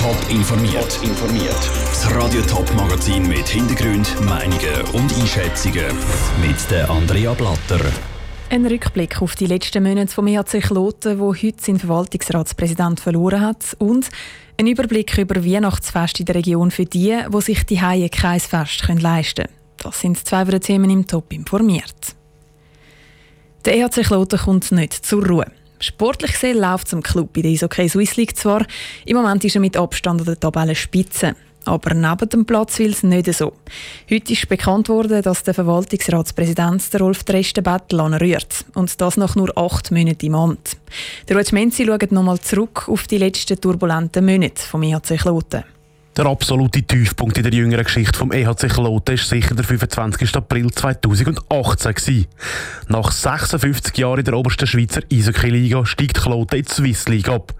Top informiert. Das Radio Top Magazin mit Hintergrund, Meinungen und Einschätzungen mit der Andrea Blatter. Ein Rückblick auf die letzten Monate vom EHC Kloten, wo heute sein Verwaltungsratspräsident verloren hat, und ein Überblick über Weihnachtsfest in der Region für die, die sich die Haie kein Fest leisten können. Das sind zwei der Themen im Top informiert. Der EHC Kloten kommt nicht zur Ruhe. Sportlich gesehen läuft es im Club in der Eishockey Swiss League zwar. Im Moment ist er mit Abstand an der Tabellenspitze. Aber neben dem Platz will es nicht so. Heute ist bekannt worden, dass der Verwaltungsratspräsident der Rolf Drestenbettel anrührt. Und das nach nur acht Monaten im Amt. Der Ruth Menzi schaut nochmal zurück auf die letzten turbulenten Monate vom EHC Kloten. Der absolute Tiefpunkt in der jüngeren Geschichte vom EHC Kloten ist sicher der 25. April 2018 gewesen. Nach 56 Jahren in der obersten Schweizer Eishockey-Liga steigt Kloten in die Swiss League ab.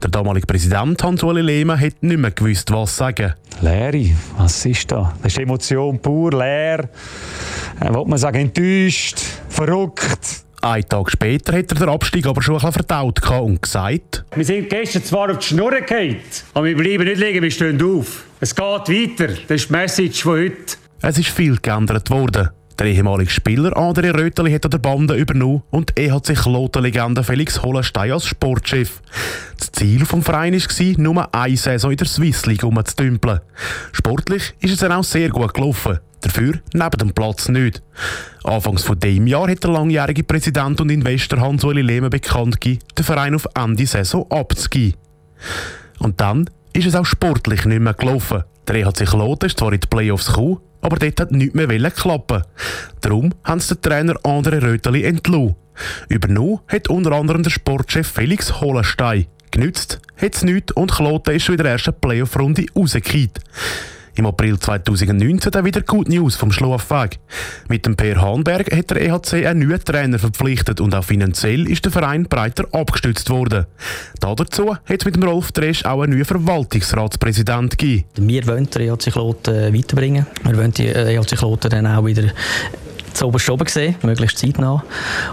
Der damalige Präsident Hans-Uli Lehmann hat nicht mehr gewusst, was sagen. Leere, was ist da? Das ist Emotion pur, leer. Äh, wollte man sagen, enttäuscht, verrückt. Ein Tag später hat er den Abstieg aber schon ein bisschen verdaut und gesagt, Wir sind gestern zwar auf die Schnur gefallen, aber wir bleiben nicht liegen, wir stehen auf. Es geht weiter. Das ist die Message von heute. Es ist viel geändert worden. Der ehemalige Spieler André Röteli hat an der Bande übernommen und er hat sich Lothar-Legende Felix Hollenstein als Sportchef. Das Ziel des Vereins war, nur eine Saison in der Swiss League umzudümpeln. Sportlich ist es dann auch sehr gut gelaufen. Dafür neben dem Platz nicht. Anfangs von dem Jahr hat der langjährige Präsident und Investor Hans-Uli Lehmann bekannt gegeben, den Verein auf Ende Saison abzugeben. Und dann ist es auch sportlich nicht mehr gelaufen. Der EHC Kloten ist zwar in die Playoffs gekommen, aber dort hat nichts mehr klappen. Darum haben sie den Trainer André Röteli entlassen. Übernommen hat unter anderem der Sportchef Felix Hollenstein. Genützt hat es nichts und Kloten ist schon in der ersten Playoff-Runde rausgekehrt. Im April 2019 dann wieder Good News vom Schlafweg. Mit dem Per Hahnberg hat der EHC einen neuen Trainer verpflichtet und auch finanziell ist der Verein breiter abgestützt worden. Dazu hat es mit dem Rolf Dresch auch einen neuen Verwaltungsratspräsident gegeben. Wir wollen den EHC Kloten weiterbringen. Wir wollen die EHC Kloten dann auch wieder zu oberst oben sehen, möglichst zeitnah.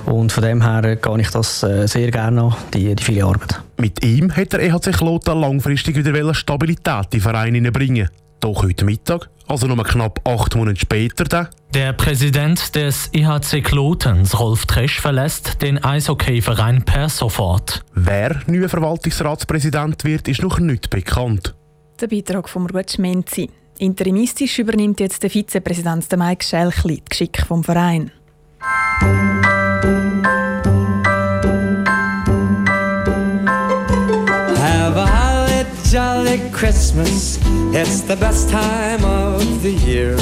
Und von dem her gehe ich das äh, sehr gerne an, die, die viele Arbeit. Mit ihm hat der EHC Kloten langfristig wieder Stabilität in den Verein hineinbringen. Doch heute Mittag, also nur knapp acht Monate später, dann, der Präsident des IHC Klotens, Rolf Tresch, verlässt den Eishockeyverein per sofort. Wer neuer Verwaltungsratspräsident wird, ist noch nicht bekannt. Der Beitrag von Ruth Menzi. Interimistisch übernimmt jetzt der Vizepräsident Mike Schelchli die Geschick vom Verein. Jolly Christmas. It's the best time of the year.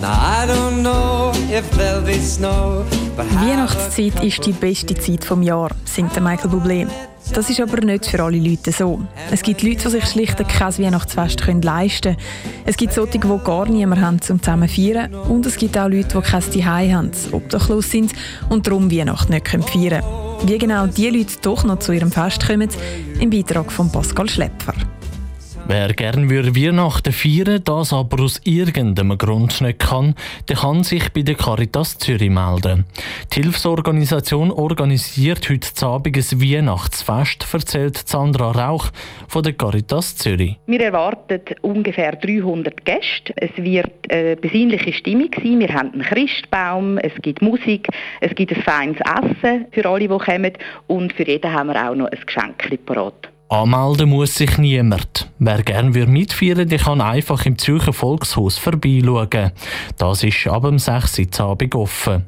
Now I don't know if there'll be snow. Weihnachtszeit ist die beste Zeit vom Jahr, singt Michael Bublé. Das ist aber nicht für alle Leute so. Es gibt Leute, die sich schlicht kein Weihnachtsfest leisten können. Es gibt solche, die gar niemanden haben, um zusammen zu feiern. Und es gibt auch Leute, die kein Zuhause haben, obdachlos sind und darum Weihnachten nicht feiern können. Wie genau diese Leute doch noch zu ihrem Fest kommen, im Beitrag von Pascal Schlepfer. Wer gerne Weihnachten feiern das aber aus irgendeinem Grund nicht kann, der kann sich bei der Caritas Zürich melden. Die Hilfsorganisation organisiert heute Abend ein Weihnachtsfest, erzählt Sandra Rauch von der Caritas Zürich. Wir erwarten ungefähr 300 Gäste. Es wird eine besinnliche Stimmung sein. Wir haben einen Christbaum, es gibt Musik, es gibt ein feines Essen für alle, die kommen und für jeden haben wir auch noch ein Geschenk parat. Anmelden muss sich niemand. Wer gerne mitfeiern der kann einfach im Zürcher Volkshaus vorbeischauen. Das ist ab dem 6. Uhr Abend offen.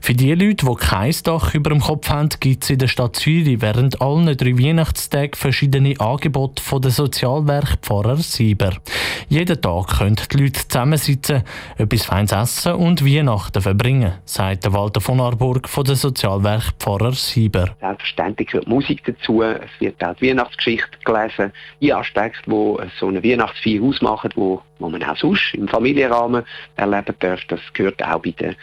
Für die Leute, die kein Dach über dem Kopf haben, gibt es in der Stadt Zürich während allen drei Weihnachtstagen verschiedene Angebote von der Sozialwerk Pfarrer Sieber. Jeden Tag können die Leute zusammensitzen, etwas Feines essen und Weihnachten verbringen, sagt Walter von Arburg von der Sozialwerk Pfarrer Sieber. Selbstverständlich gehört Musik dazu, es wird auch die Weihnachtsgeschichte gelesen, die Aspekte, die so eine Weihnachtsfeier ausmachen, wo, wo man auch sonst im Familienrahmen erleben darf, das gehört auch bei der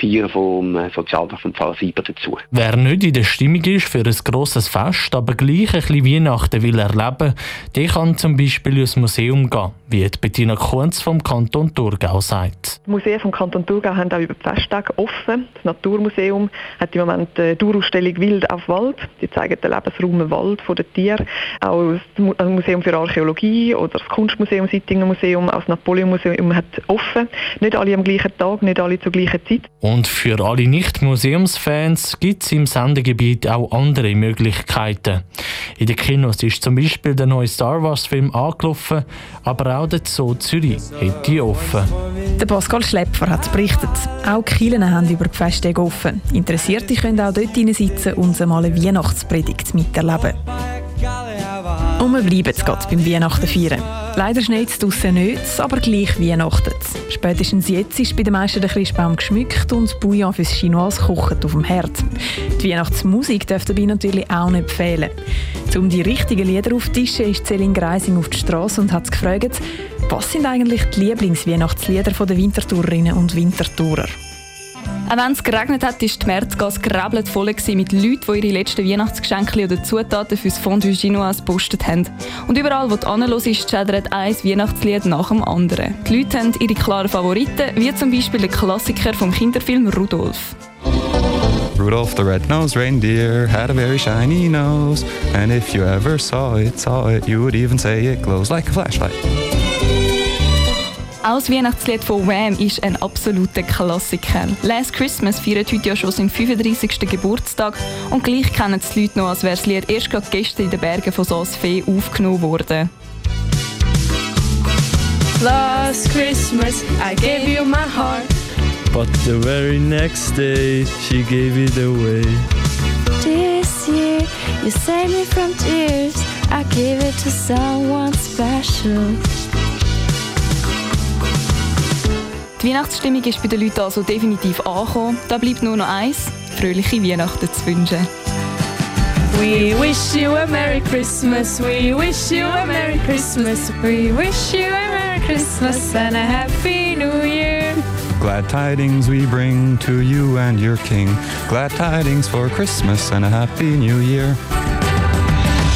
Feiern vom Sozialdorf und Pfarrer Sieber dazu. Wer nicht in der Stimmung ist für ein grosses Fest, aber gleich ein bisschen Weihnachten will erleben, der kann zum Beispiel ins Museum gehen, wie Bettina Kunz vom Kanton Thurgau sagt. Die Museen vom Kanton Thurgau haben auch über die Festtage offen. Das Naturmuseum hat im Moment die Dauerausstellung Wild auf Wald. Die zeigen den Lebensraum Wald von den Tieren. Auch das Museum für Archäologie oder das Kunstmuseum Sittinger Museum, auch das Napoleon-Museum hat offen. Nicht alle am gleichen Tag, nicht alle zur gleichen Zeit. Und für alle Nicht-Museumsfans gibt es im Sendegebiet auch andere Möglichkeiten. In den Kinos ist zum Beispiel der neue Star Wars-Film angelaufen, aber auch der Zoo Zürich hätte offen. Der Pascal Schlepfer hat berichtet, auch Kirchen haben über die Festtage offen. Interessierte können auch dort sitzen und einmal eine Weihnachtspredigt miterleben. Und wir bleiben jetzt gerade beim Weihnachten feiern. Leider schneit es draussen nicht, aber gleich weihnachtet Spätestens jetzt ist bei den meisten der Christbaum geschmückt und Bouillon fürs Chinoise kocht auf dem Herd. Die Weihnachtsmusik dürfte dabei natürlich auch nicht fehlen. Um die richtigen Lieder aufzutischen, ist Celine Greising auf die Straße und hat gefragt, was sind eigentlich die Lieblingsweihnachtslieder der Wintertourerinnen und Wintertourer? Auch wenn es geregnet hat, war die Märzgasse gerebelt voll mit Leuten, die ihre letzten Weihnachtsgeschenke oder Zutaten fürs Fondue Chinoise gepostet haben. Und überall, wo du anhörst, schädert ein Weihnachtslied nach dem anderen. Die Leute haben ihre klaren Favoriten, wie zum Beispiel der Klassiker vom Kinderfilm Rudolf. Rudolph the red-nosed reindeer had a very shiny nose, and if you ever saw it, saw it, you would even say it glows like a flashlight. Auch das Weihnachtslied von Wham ist ein absoluter Klassiker. Last Christmas feiert heute ja schon seinen 35. Geburtstag und gleich kennen die Leute noch, als wäre das Lied erst gerade gestern in den Bergen von Saas Fee aufgenommen worden. Last Christmas I gave you my heart But the very next day she gave it away This year you saved me from tears I gave it to someone special Die Weihnachtsstimmung ist bei den Leuten also definitiv angekommen. Da bleibt nur noch eins, fröhliche Weihnachten zu wünschen. We wish you a Merry Christmas, we wish you a Merry Christmas, we wish you a Merry Christmas and a Happy New Year. Glad tidings we bring to you and your king. Glad tidings for Christmas and a Happy New Year.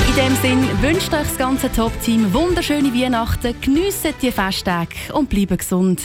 In dem Sinn wünscht euch das ganze Top-Team wunderschöne Weihnachten, geniessen die Festtage und bleiben gesund.